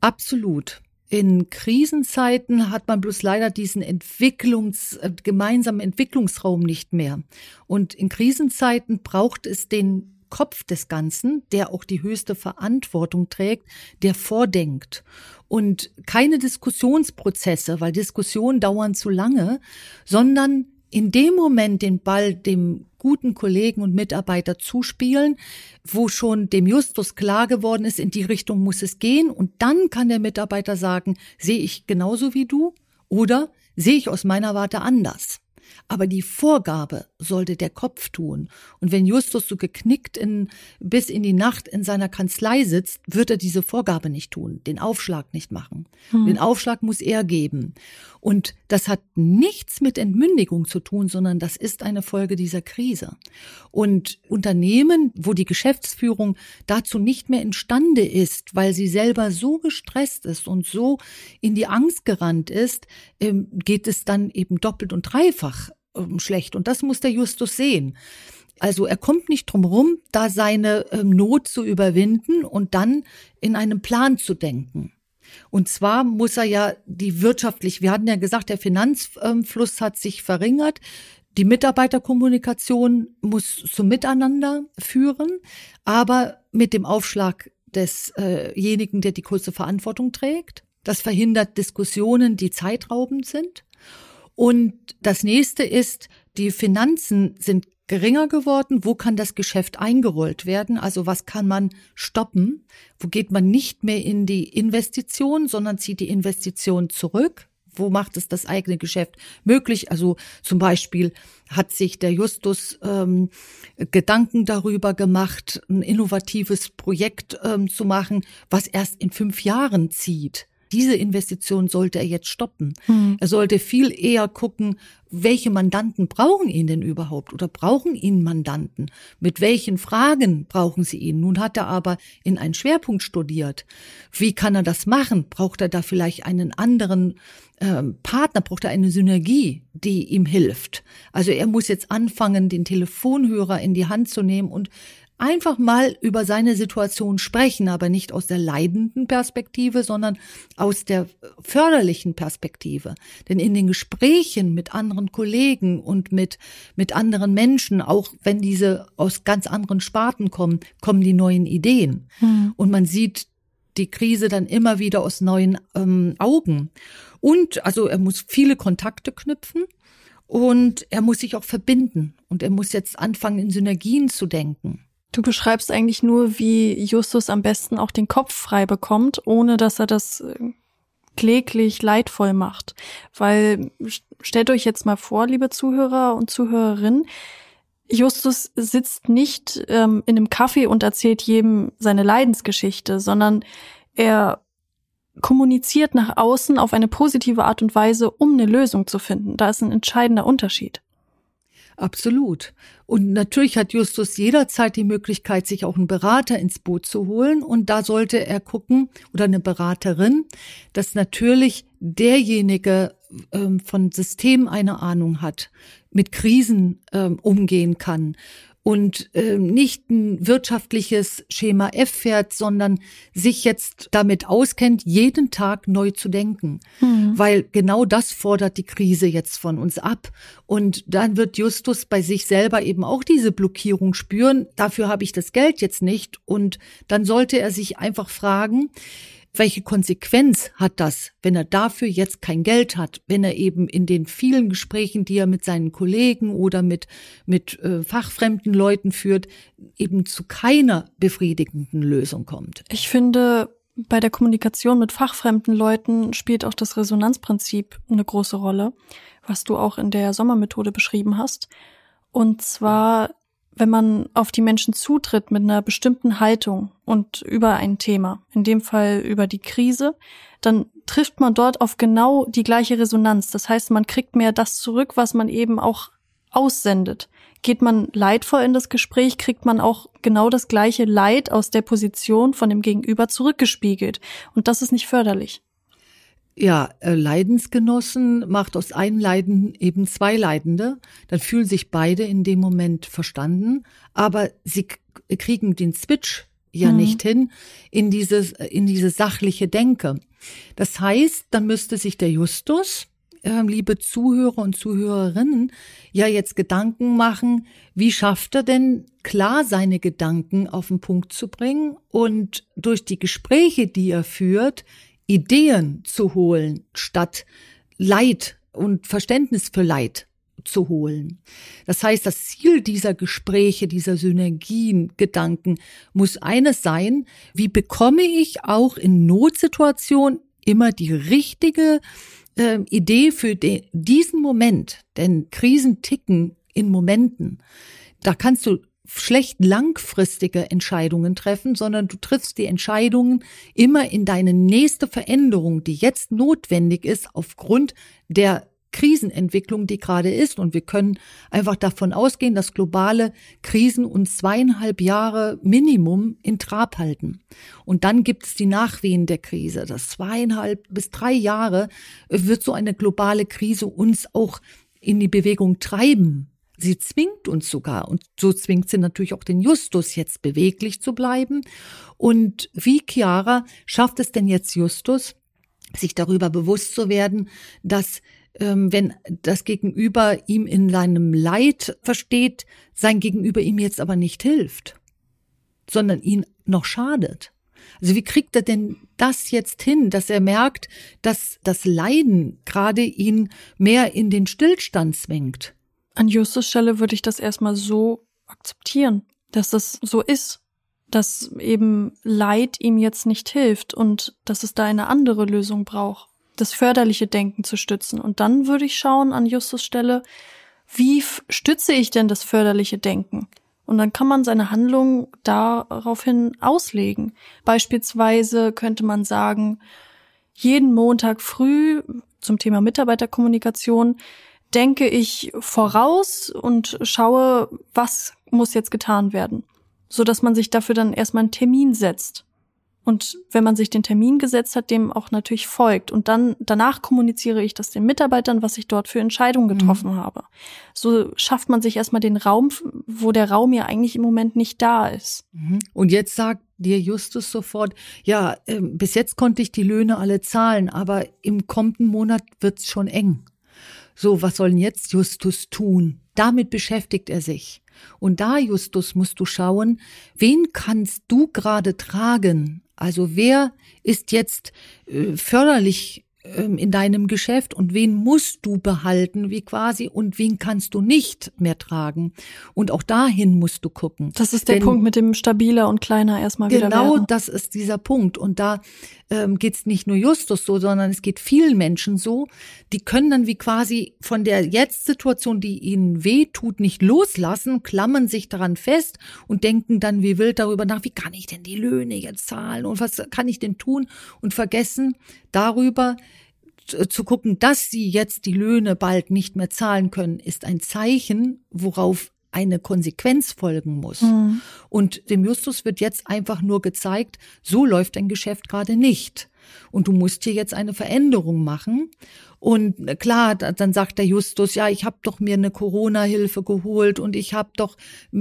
S1: Absolut. In Krisenzeiten hat man bloß leider diesen Entwicklungs, äh, gemeinsamen Entwicklungsraum nicht mehr. Und in Krisenzeiten braucht es den Kopf des Ganzen, der auch die höchste Verantwortung trägt, der vordenkt. Und keine Diskussionsprozesse, weil Diskussionen dauern zu lange, sondern in dem Moment den Ball dem guten Kollegen und Mitarbeiter zuspielen, wo schon dem Justus klar geworden ist, in die Richtung muss es gehen. Und dann kann der Mitarbeiter sagen, sehe ich genauso wie du oder sehe ich aus meiner Warte anders. Aber die Vorgabe sollte der Kopf tun. Und wenn Justus so geknickt in, bis in die Nacht in seiner Kanzlei sitzt, wird er diese Vorgabe nicht tun, den Aufschlag nicht machen. Hm. Den Aufschlag muss er geben. Und das hat nichts mit Entmündigung zu tun, sondern das ist eine Folge dieser Krise. Und Unternehmen, wo die Geschäftsführung dazu nicht mehr imstande ist, weil sie selber so gestresst ist und so in die Angst gerannt ist, ähm, geht es dann eben doppelt und dreifach ähm, schlecht. Und das muss der Justus sehen. Also er kommt nicht drum rum, da seine ähm, Not zu überwinden und dann in einem Plan zu denken. Und zwar muss er ja die wirtschaftlich, wir hatten ja gesagt, der Finanzfluss hat sich verringert. Die Mitarbeiterkommunikation muss zum Miteinander führen, aber mit dem Aufschlag desjenigen, der die kurze Verantwortung trägt. Das verhindert Diskussionen, die zeitraubend sind. Und das nächste ist, die Finanzen sind geringer geworden? Wo kann das Geschäft eingerollt werden? Also was kann man stoppen? Wo geht man nicht mehr in die Investition, sondern zieht die Investition zurück? Wo macht es das eigene Geschäft möglich? Also zum Beispiel hat sich der Justus ähm, Gedanken darüber gemacht, ein innovatives Projekt ähm, zu machen, was erst in fünf Jahren zieht. Diese Investition sollte er jetzt stoppen. Mhm. Er sollte viel eher gucken, welche Mandanten brauchen ihn denn überhaupt oder brauchen ihn Mandanten? Mit welchen Fragen brauchen sie ihn? Nun hat er aber in einen Schwerpunkt studiert. Wie kann er das machen? Braucht er da vielleicht einen anderen äh, Partner? Braucht er eine Synergie, die ihm hilft? Also er muss jetzt anfangen, den Telefonhörer in die Hand zu nehmen und einfach mal über seine Situation sprechen, aber nicht aus der leidenden Perspektive, sondern aus der förderlichen Perspektive. Denn in den Gesprächen mit anderen Kollegen und mit, mit anderen Menschen, auch wenn diese aus ganz anderen Sparten kommen, kommen die neuen Ideen. Mhm. Und man sieht die Krise dann immer wieder aus neuen ähm, Augen. Und also er muss viele Kontakte knüpfen. Und er muss sich auch verbinden und er muss jetzt anfangen, in Synergien zu denken.
S2: Du beschreibst eigentlich nur, wie Justus am besten auch den Kopf frei bekommt, ohne dass er das äh, kläglich leidvoll macht. Weil stellt euch jetzt mal vor, liebe Zuhörer und Zuhörerinnen, Justus sitzt nicht ähm, in einem Café und erzählt jedem seine Leidensgeschichte, sondern er kommuniziert nach außen auf eine positive Art und Weise, um eine Lösung zu finden. Da ist ein entscheidender Unterschied.
S1: Absolut. Und natürlich hat Justus jederzeit die Möglichkeit, sich auch einen Berater ins Boot zu holen. Und da sollte er gucken, oder eine Beraterin, dass natürlich derjenige ähm, von System eine Ahnung hat, mit Krisen ähm, umgehen kann und äh, nicht ein wirtschaftliches Schema F fährt, sondern sich jetzt damit auskennt, jeden Tag neu zu denken. Mhm. Weil genau das fordert die Krise jetzt von uns ab. Und dann wird Justus bei sich selber eben auch diese Blockierung spüren. Dafür habe ich das Geld jetzt nicht. Und dann sollte er sich einfach fragen, welche Konsequenz hat das, wenn er dafür jetzt kein Geld hat, wenn er eben in den vielen Gesprächen, die er mit seinen Kollegen oder mit, mit äh, fachfremden Leuten führt, eben zu keiner befriedigenden Lösung kommt?
S2: Ich finde, bei der Kommunikation mit fachfremden Leuten spielt auch das Resonanzprinzip eine große Rolle, was du auch in der Sommermethode beschrieben hast. Und zwar wenn man auf die Menschen zutritt mit einer bestimmten Haltung und über ein Thema, in dem Fall über die Krise, dann trifft man dort auf genau die gleiche Resonanz. Das heißt, man kriegt mehr das zurück, was man eben auch aussendet. Geht man leidvoll in das Gespräch, kriegt man auch genau das gleiche Leid aus der Position von dem Gegenüber zurückgespiegelt. Und das ist nicht förderlich.
S1: Ja, äh, Leidensgenossen macht aus einem Leiden eben zwei Leidende. Dann fühlen sich beide in dem Moment verstanden, aber sie kriegen den Switch ja mhm. nicht hin in dieses, in diese sachliche Denke. Das heißt, dann müsste sich der Justus, äh, liebe Zuhörer und Zuhörerinnen, ja jetzt Gedanken machen, wie schafft er denn klar seine Gedanken auf den Punkt zu bringen und durch die Gespräche, die er führt, Ideen zu holen, statt Leid und Verständnis für Leid zu holen. Das heißt, das Ziel dieser Gespräche, dieser Synergien, Gedanken muss eines sein, wie bekomme ich auch in Notsituationen immer die richtige äh, Idee für den, diesen Moment, denn Krisen ticken in Momenten. Da kannst du schlecht langfristige Entscheidungen treffen, sondern du triffst die Entscheidungen immer in deine nächste Veränderung, die jetzt notwendig ist aufgrund der Krisenentwicklung, die gerade ist. Und wir können einfach davon ausgehen, dass globale Krisen uns zweieinhalb Jahre Minimum in Trab halten. Und dann gibt es die Nachwehen der Krise. Das zweieinhalb bis drei Jahre wird so eine globale Krise uns auch in die Bewegung treiben. Sie zwingt uns sogar und so zwingt sie natürlich auch den Justus jetzt beweglich zu bleiben. Und wie Chiara schafft es denn jetzt Justus, sich darüber bewusst zu werden, dass ähm, wenn das Gegenüber ihm in seinem Leid versteht, sein Gegenüber ihm jetzt aber nicht hilft, sondern ihn noch schadet. Also wie kriegt er denn das jetzt hin, dass er merkt, dass das Leiden gerade ihn mehr in den Stillstand zwingt?
S2: An Justus Stelle würde ich das erstmal so akzeptieren, dass das so ist, dass eben Leid ihm jetzt nicht hilft und dass es da eine andere Lösung braucht, das förderliche Denken zu stützen. Und dann würde ich schauen an Justus Stelle, wie stütze ich denn das förderliche Denken? Und dann kann man seine Handlung daraufhin auslegen. Beispielsweise könnte man sagen, jeden Montag früh zum Thema Mitarbeiterkommunikation denke ich voraus und schaue, was muss jetzt getan werden, so dass man sich dafür dann erstmal einen Termin setzt. Und wenn man sich den Termin gesetzt hat, dem auch natürlich folgt. Und dann danach kommuniziere ich das den Mitarbeitern, was ich dort für Entscheidungen mhm. getroffen mhm. habe. So schafft man sich erstmal den Raum, wo der Raum ja eigentlich im Moment nicht da ist.
S1: Mhm. Und jetzt sagt dir Justus sofort, ja, äh, bis jetzt konnte ich die Löhne alle zahlen, aber im kommenden Monat wird's schon eng. So, was soll denn jetzt Justus tun? Damit beschäftigt er sich. Und da, Justus, musst du schauen, wen kannst du gerade tragen? Also wer ist jetzt äh, förderlich ähm, in deinem Geschäft und wen musst du behalten, wie quasi, und wen kannst du nicht mehr tragen. Und auch dahin musst du gucken.
S2: Das ist der Denn Punkt mit dem stabiler und kleiner erstmal wieder
S1: Genau, das ist dieser Punkt. Und da ähm, geht es nicht nur Justus so, sondern es geht vielen Menschen so. Die können dann wie quasi von der Jetzt-Situation, die ihnen weh tut, nicht loslassen, klammern sich daran fest und denken dann wie wild darüber nach, wie kann ich denn die Löhne jetzt zahlen und was kann ich denn tun und vergessen darüber, zu gucken, dass sie jetzt die Löhne bald nicht mehr zahlen können, ist ein Zeichen, worauf eine Konsequenz folgen muss. Mhm. Und dem Justus wird jetzt einfach nur gezeigt, so läuft dein Geschäft gerade nicht. Und du musst hier jetzt eine Veränderung machen. Und klar, dann sagt der Justus, ja, ich habe doch mir eine Corona-Hilfe geholt und ich habe doch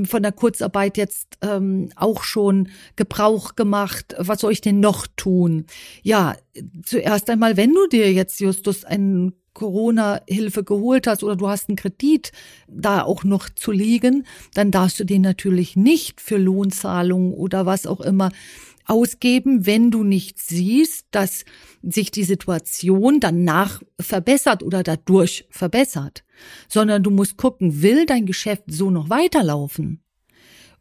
S1: von der Kurzarbeit jetzt ähm, auch schon Gebrauch gemacht. Was soll ich denn noch tun? Ja, zuerst einmal, wenn du dir jetzt, Justus, einen Corona-Hilfe geholt hast oder du hast einen Kredit da auch noch zu liegen, dann darfst du den natürlich nicht für Lohnzahlungen oder was auch immer ausgeben, wenn du nicht siehst, dass sich die Situation danach verbessert oder dadurch verbessert, sondern du musst gucken, will dein Geschäft so noch weiterlaufen?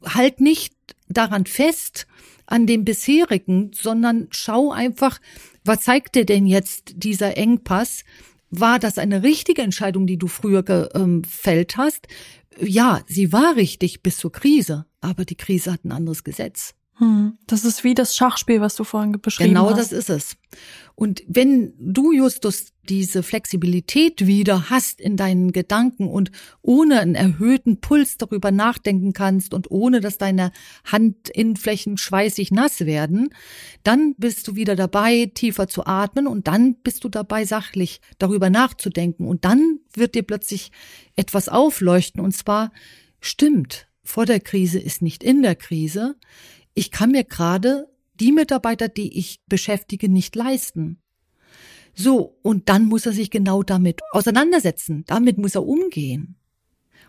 S1: Halt nicht daran fest, an dem bisherigen, sondern schau einfach, was zeigt dir denn jetzt dieser Engpass? War das eine richtige Entscheidung, die du früher gefällt hast? Ja, sie war richtig bis zur Krise, aber die Krise hat ein anderes Gesetz.
S2: Hm, das ist wie das Schachspiel, was du vorhin beschrieben
S1: genau
S2: hast.
S1: Genau das ist es. Und wenn du, Justus, diese Flexibilität wieder hast in deinen Gedanken und ohne einen erhöhten Puls darüber nachdenken kannst und ohne dass deine Handinnenflächen schweißig nass werden, dann bist du wieder dabei, tiefer zu atmen und dann bist du dabei, sachlich darüber nachzudenken. Und dann wird dir plötzlich etwas aufleuchten und zwar, stimmt, vor der Krise ist nicht in der Krise ich kann mir gerade die Mitarbeiter, die ich beschäftige, nicht leisten. So, und dann muss er sich genau damit auseinandersetzen. Damit muss er umgehen.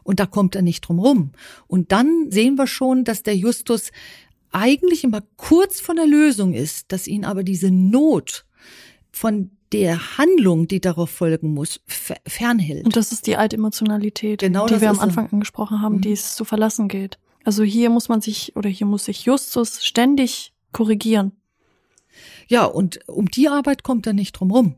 S1: Und da kommt er nicht drum rum. Und dann sehen wir schon, dass der Justus eigentlich immer kurz von der Lösung ist, dass ihn aber diese Not von der Handlung, die darauf folgen muss, fernhält.
S2: Und das ist die Altemotionalität, genau die wir am Anfang angesprochen haben, mhm. die es zu verlassen geht. Also hier muss man sich oder hier muss sich Justus ständig korrigieren.
S1: Ja, und um die Arbeit kommt er nicht drum rum.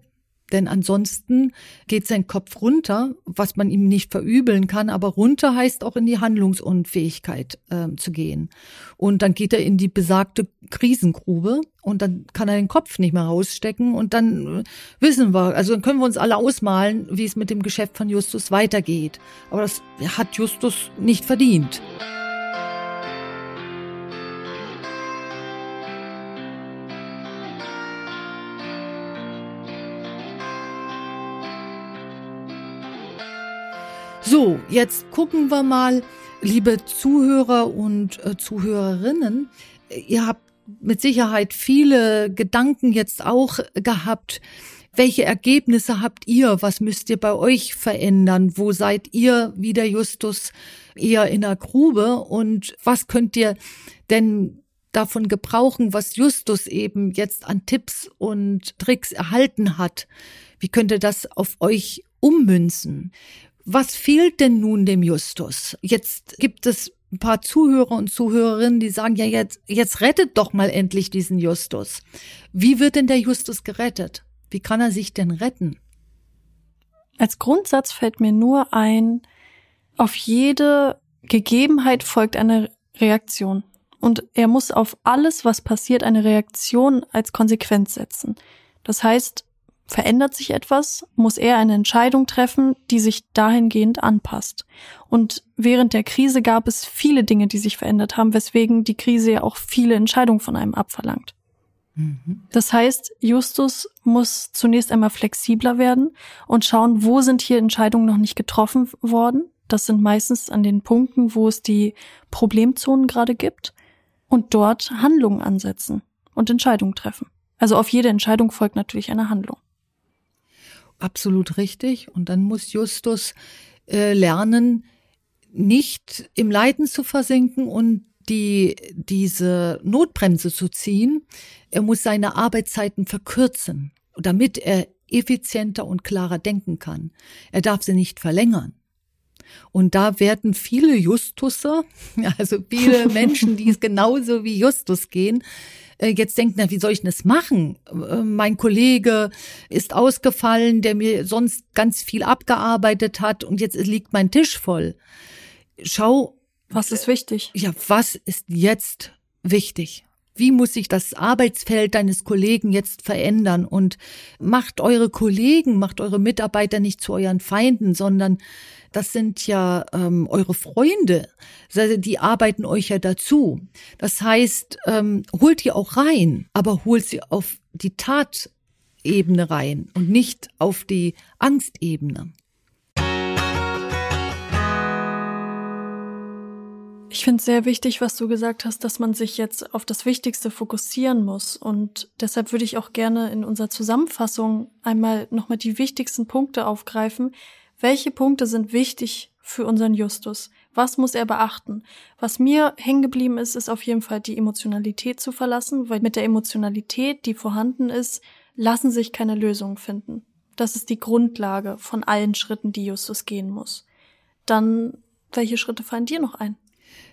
S1: Denn ansonsten geht sein Kopf runter, was man ihm nicht verübeln kann, aber runter heißt auch in die Handlungsunfähigkeit äh, zu gehen. Und dann geht er in die besagte Krisengrube und dann kann er den Kopf nicht mehr rausstecken und dann äh, wissen wir, also dann können wir uns alle ausmalen, wie es mit dem Geschäft von Justus weitergeht. Aber das hat Justus nicht verdient. So, jetzt gucken wir mal, liebe Zuhörer und äh, Zuhörerinnen, ihr habt mit Sicherheit viele Gedanken jetzt auch gehabt. Welche Ergebnisse habt ihr? Was müsst ihr bei euch verändern? Wo seid ihr wie der Justus eher in der Grube? Und was könnt ihr denn davon gebrauchen, was Justus eben jetzt an Tipps und Tricks erhalten hat? Wie könnt ihr das auf euch ummünzen? Was fehlt denn nun dem Justus? Jetzt gibt es ein paar Zuhörer und Zuhörerinnen, die sagen, ja, jetzt, jetzt rettet doch mal endlich diesen Justus. Wie wird denn der Justus gerettet? Wie kann er sich denn retten?
S2: Als Grundsatz fällt mir nur ein, auf jede Gegebenheit folgt eine Reaktion. Und er muss auf alles, was passiert, eine Reaktion als Konsequenz setzen. Das heißt, verändert sich etwas, muss er eine Entscheidung treffen, die sich dahingehend anpasst. Und während der Krise gab es viele Dinge, die sich verändert haben, weswegen die Krise ja auch viele Entscheidungen von einem abverlangt. Mhm. Das heißt, Justus muss zunächst einmal flexibler werden und schauen, wo sind hier Entscheidungen noch nicht getroffen worden. Das sind meistens an den Punkten, wo es die Problemzonen gerade gibt und dort Handlungen ansetzen und Entscheidungen treffen. Also auf jede Entscheidung folgt natürlich eine Handlung
S1: absolut richtig. Und dann muss Justus äh, lernen, nicht im Leiden zu versinken und die, diese Notbremse zu ziehen. Er muss seine Arbeitszeiten verkürzen, damit er effizienter und klarer denken kann. Er darf sie nicht verlängern. Und da werden viele Justusse, [LAUGHS] also viele [LAUGHS] Menschen, die es genauso wie Justus gehen, jetzt denkt, na, wie soll ich denn das machen? Äh, mein Kollege ist ausgefallen, der mir sonst ganz viel abgearbeitet hat und jetzt liegt mein Tisch voll. Schau.
S2: Was ist wichtig?
S1: Ja, was ist jetzt wichtig? Wie muss sich das Arbeitsfeld deines Kollegen jetzt verändern? Und macht eure Kollegen, macht eure Mitarbeiter nicht zu euren Feinden, sondern das sind ja ähm, eure Freunde. Die arbeiten euch ja dazu. Das heißt, ähm, holt die auch rein, aber holt sie auf die Tatebene rein und nicht auf die Angstebene.
S2: Ich finde es sehr wichtig, was du gesagt hast, dass man sich jetzt auf das Wichtigste fokussieren muss. Und deshalb würde ich auch gerne in unserer Zusammenfassung einmal nochmal die wichtigsten Punkte aufgreifen. Welche Punkte sind wichtig für unseren Justus? Was muss er beachten? Was mir hängen geblieben ist, ist auf jeden Fall die Emotionalität zu verlassen, weil mit der Emotionalität, die vorhanden ist, lassen sich keine Lösungen finden. Das ist die Grundlage von allen Schritten, die Justus gehen muss. Dann, welche Schritte fallen dir noch ein?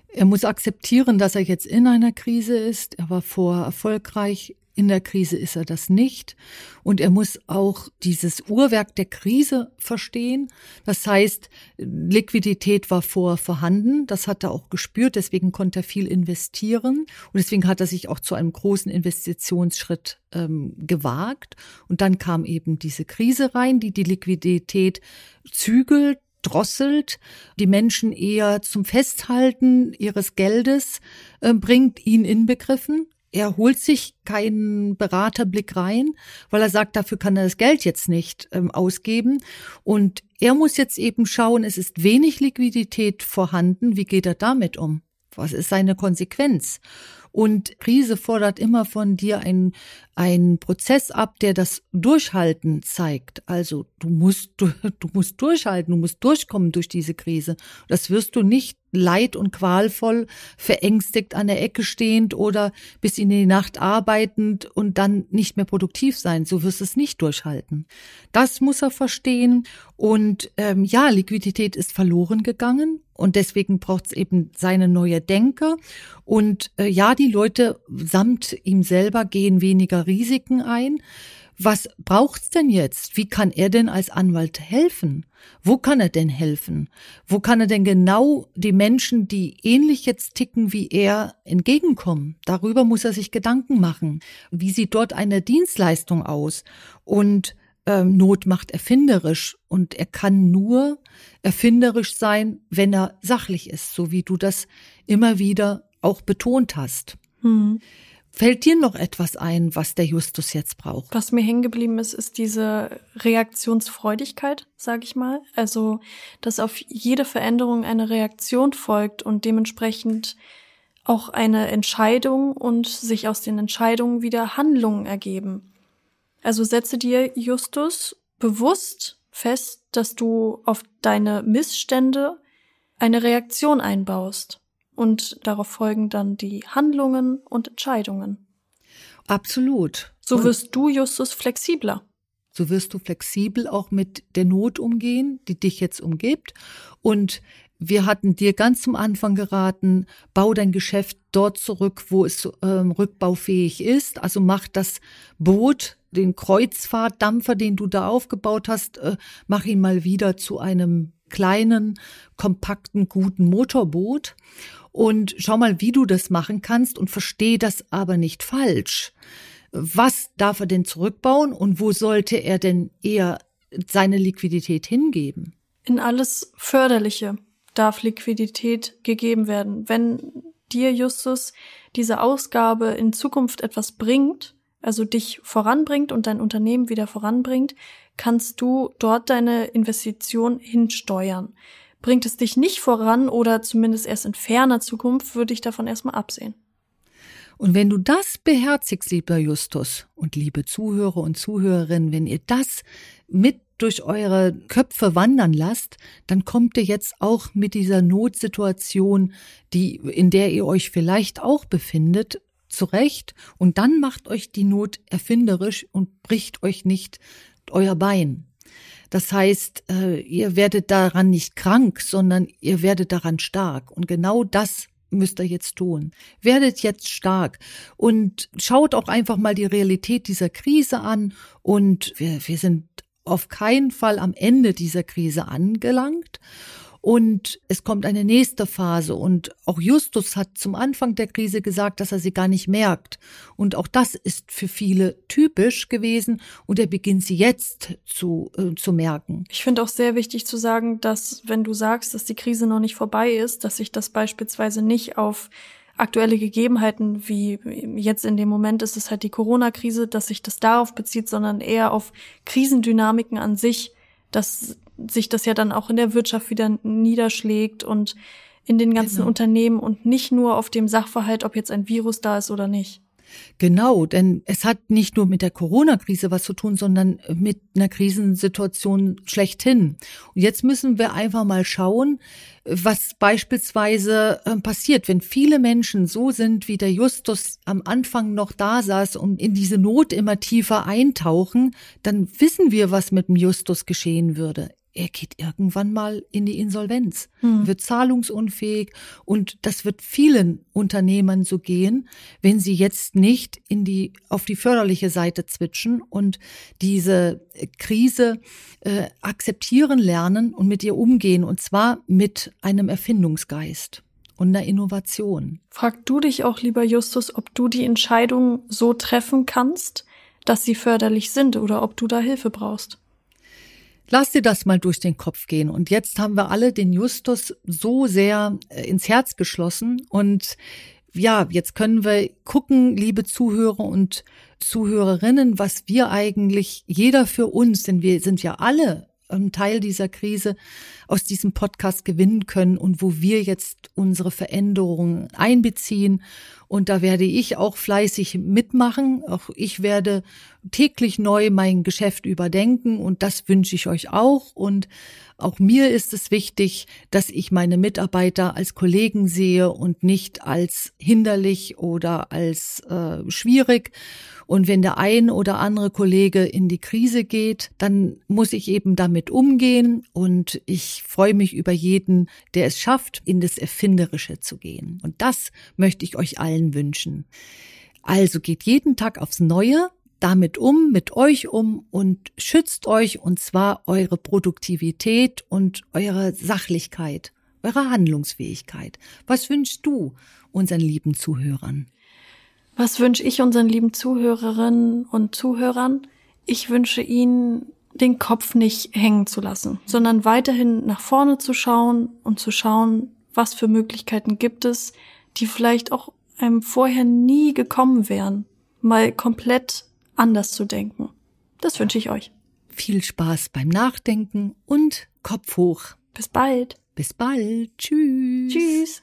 S1: Er muss akzeptieren, dass er jetzt in einer Krise ist. Er war vorher erfolgreich. In der Krise ist er das nicht. Und er muss auch dieses Uhrwerk der Krise verstehen. Das heißt, Liquidität war vorher vorhanden. Das hat er auch gespürt. Deswegen konnte er viel investieren. Und deswegen hat er sich auch zu einem großen Investitionsschritt ähm, gewagt. Und dann kam eben diese Krise rein, die die Liquidität zügelt drosselt, die Menschen eher zum Festhalten ihres Geldes äh, bringt, ihn inbegriffen. Er holt sich keinen Beraterblick rein, weil er sagt, dafür kann er das Geld jetzt nicht ähm, ausgeben. Und er muss jetzt eben schauen, es ist wenig Liquidität vorhanden. Wie geht er damit um? Was ist seine Konsequenz? Und Krise fordert immer von dir einen, einen Prozess ab, der das Durchhalten zeigt. Also du musst, du, du musst durchhalten, du musst durchkommen durch diese Krise. Das wirst du nicht leid und qualvoll, verängstigt an der Ecke stehend oder bis in die Nacht arbeitend und dann nicht mehr produktiv sein. So wirst du es nicht durchhalten. Das muss er verstehen. Und ähm, ja, Liquidität ist verloren gegangen. Und deswegen braucht es eben seine neue Denke. Und äh, ja, die Leute samt ihm selber gehen weniger Risiken ein. Was braucht's denn jetzt? Wie kann er denn als Anwalt helfen? Wo kann er denn helfen? Wo kann er denn genau die Menschen, die ähnlich jetzt ticken wie er, entgegenkommen? Darüber muss er sich Gedanken machen. Wie sieht dort eine Dienstleistung aus? Und ähm, Not macht erfinderisch und er kann nur erfinderisch sein, wenn er sachlich ist, so wie du das immer wieder auch betont hast. Hm. Fällt dir noch etwas ein, was der Justus jetzt braucht?
S2: Was mir hängen geblieben ist, ist diese Reaktionsfreudigkeit, sage ich mal. Also, dass auf jede Veränderung eine Reaktion folgt und dementsprechend auch eine Entscheidung und sich aus den Entscheidungen wieder Handlungen ergeben. Also setze dir, Justus, bewusst fest, dass du auf deine Missstände eine Reaktion einbaust und darauf folgen dann die Handlungen und Entscheidungen.
S1: Absolut.
S2: So wirst du, Justus, flexibler.
S1: So wirst du flexibel auch mit der Not umgehen, die dich jetzt umgibt. Und wir hatten dir ganz zum Anfang geraten, bau dein Geschäft dort zurück, wo es ähm, rückbaufähig ist. Also mach das Boot, den Kreuzfahrtdampfer, den du da aufgebaut hast, äh, mach ihn mal wieder zu einem kleinen, kompakten, guten Motorboot und schau mal, wie du das machen kannst und versteh das aber nicht falsch. Was darf er denn zurückbauen und wo sollte er denn eher seine Liquidität hingeben?
S2: In alles Förderliche darf Liquidität gegeben werden. Wenn dir, Justus, diese Ausgabe in Zukunft etwas bringt, also dich voranbringt und dein Unternehmen wieder voranbringt, kannst du dort deine Investition hinsteuern. Bringt es dich nicht voran oder zumindest erst in ferner Zukunft, würde ich davon erstmal absehen.
S1: Und wenn du das beherzigst, lieber Justus und liebe Zuhörer und Zuhörerinnen, wenn ihr das mit durch eure Köpfe wandern lasst, dann kommt ihr jetzt auch mit dieser Notsituation, die, in der ihr euch vielleicht auch befindet, zurecht und dann macht euch die Not erfinderisch und bricht euch nicht euer Bein. Das heißt, äh, ihr werdet daran nicht krank, sondern ihr werdet daran stark. Und genau das müsst ihr jetzt tun. Werdet jetzt stark und schaut auch einfach mal die Realität dieser Krise an und wir, wir sind auf keinen Fall am Ende dieser Krise angelangt. Und es kommt eine nächste Phase. Und auch Justus hat zum Anfang der Krise gesagt, dass er sie gar nicht merkt. Und auch das ist für viele typisch gewesen. Und er beginnt sie jetzt zu, äh, zu merken.
S2: Ich finde auch sehr wichtig zu sagen, dass wenn du sagst, dass die Krise noch nicht vorbei ist, dass sich das beispielsweise nicht auf aktuelle Gegebenheiten, wie jetzt in dem Moment ist es halt die Corona-Krise, dass sich das darauf bezieht, sondern eher auf Krisendynamiken an sich, dass sich das ja dann auch in der Wirtschaft wieder niederschlägt und in den ganzen genau. Unternehmen und nicht nur auf dem Sachverhalt, ob jetzt ein Virus da ist oder nicht.
S1: Genau, denn es hat nicht nur mit der Corona-Krise was zu tun, sondern mit einer Krisensituation schlechthin. Und jetzt müssen wir einfach mal schauen, was beispielsweise äh, passiert, wenn viele Menschen so sind, wie der Justus am Anfang noch da saß und in diese Not immer tiefer eintauchen, dann wissen wir, was mit dem Justus geschehen würde er geht irgendwann mal in die Insolvenz, hm. wird zahlungsunfähig und das wird vielen Unternehmern so gehen, wenn sie jetzt nicht in die auf die förderliche Seite zwitschen und diese Krise äh, akzeptieren lernen und mit ihr umgehen und zwar mit einem Erfindungsgeist und einer Innovation.
S2: Frag du dich auch lieber Justus, ob du die Entscheidung so treffen kannst, dass sie förderlich sind oder ob du da Hilfe brauchst.
S1: Lass dir das mal durch den Kopf gehen. Und jetzt haben wir alle den Justus so sehr äh, ins Herz geschlossen. Und ja, jetzt können wir gucken, liebe Zuhörer und Zuhörerinnen, was wir eigentlich, jeder für uns, denn wir sind ja alle ein Teil dieser Krise aus diesem Podcast gewinnen können und wo wir jetzt unsere Veränderungen einbeziehen. Und da werde ich auch fleißig mitmachen. Auch ich werde täglich neu mein Geschäft überdenken und das wünsche ich euch auch. Und auch mir ist es wichtig, dass ich meine Mitarbeiter als Kollegen sehe und nicht als hinderlich oder als äh, schwierig. Und wenn der ein oder andere Kollege in die Krise geht, dann muss ich eben damit umgehen und ich freue mich über jeden, der es schafft, in das Erfinderische zu gehen. Und das möchte ich euch allen wünschen. Also geht jeden Tag aufs Neue damit um, mit euch um und schützt euch und zwar eure Produktivität und eure Sachlichkeit, eure Handlungsfähigkeit. Was wünschst du unseren lieben Zuhörern?
S2: Was wünsche ich unseren lieben Zuhörerinnen und Zuhörern? Ich wünsche ihnen, den Kopf nicht hängen zu lassen, sondern weiterhin nach vorne zu schauen und zu schauen, was für Möglichkeiten gibt es, die vielleicht auch einem vorher nie gekommen wären, mal komplett anders zu denken. Das wünsche ich euch.
S1: Viel Spaß beim Nachdenken und Kopf hoch.
S2: Bis bald.
S1: Bis bald. Tschüss.
S2: Tschüss.